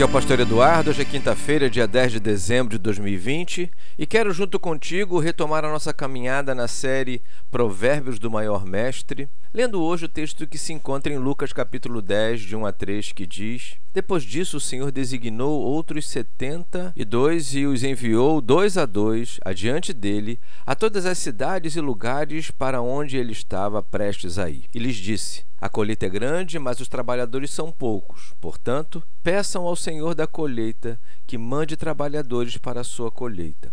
Aqui é o Pastor Eduardo, hoje é quinta-feira, dia 10 de dezembro de 2020, e quero, junto contigo, retomar a nossa caminhada na série Provérbios do Maior Mestre, lendo hoje o texto que se encontra em Lucas capítulo 10, de 1 a 3, que diz: Depois disso, o Senhor designou outros setenta e dois e os enviou dois a dois adiante dele a todas as cidades e lugares para onde ele estava prestes a ir. E lhes disse: a colheita é grande, mas os trabalhadores são poucos. Portanto, peçam ao Senhor da colheita que mande trabalhadores para a sua colheita.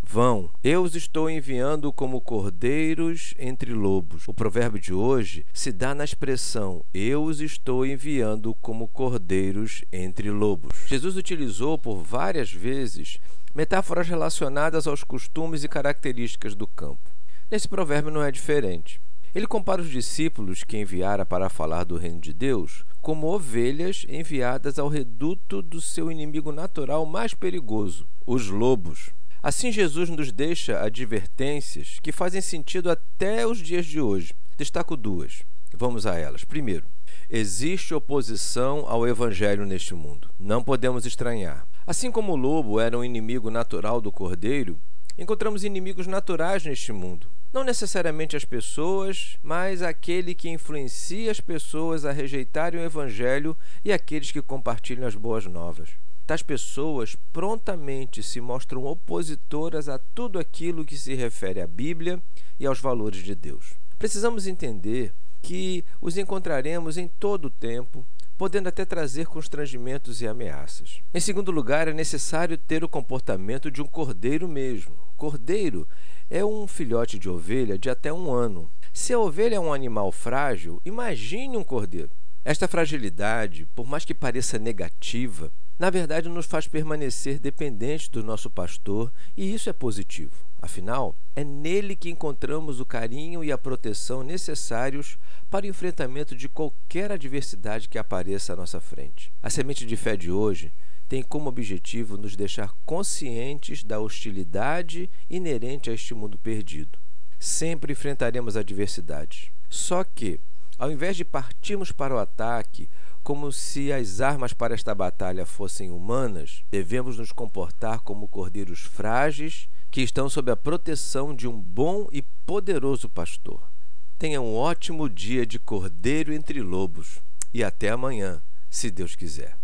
Vão, eu os estou enviando como cordeiros entre lobos. O provérbio de hoje se dá na expressão eu os estou enviando como cordeiros entre lobos. Jesus utilizou por várias vezes metáforas relacionadas aos costumes e características do campo. Nesse provérbio não é diferente. Ele compara os discípulos que enviara para falar do reino de Deus como ovelhas enviadas ao reduto do seu inimigo natural mais perigoso, os lobos. Assim, Jesus nos deixa advertências que fazem sentido até os dias de hoje. Destaco duas. Vamos a elas. Primeiro, existe oposição ao evangelho neste mundo. Não podemos estranhar. Assim como o lobo era um inimigo natural do cordeiro, encontramos inimigos naturais neste mundo. Não necessariamente as pessoas, mas aquele que influencia as pessoas a rejeitarem o Evangelho e aqueles que compartilham as boas novas. Tais pessoas prontamente se mostram opositoras a tudo aquilo que se refere à Bíblia e aos valores de Deus. Precisamos entender que os encontraremos em todo o tempo, podendo até trazer constrangimentos e ameaças. Em segundo lugar, é necessário ter o comportamento de um cordeiro mesmo. Cordeiro é um filhote de ovelha de até um ano. Se a ovelha é um animal frágil, imagine um cordeiro. Esta fragilidade, por mais que pareça negativa, na verdade nos faz permanecer dependentes do nosso pastor e isso é positivo. Afinal, é nele que encontramos o carinho e a proteção necessários para o enfrentamento de qualquer adversidade que apareça à nossa frente. A semente de fé de hoje tem como objetivo nos deixar conscientes da hostilidade inerente a este mundo perdido. Sempre enfrentaremos adversidades. Só que, ao invés de partirmos para o ataque como se as armas para esta batalha fossem humanas, devemos nos comportar como cordeiros frágeis que estão sob a proteção de um bom e poderoso pastor. Tenha um ótimo dia de cordeiro entre lobos e até amanhã, se Deus quiser.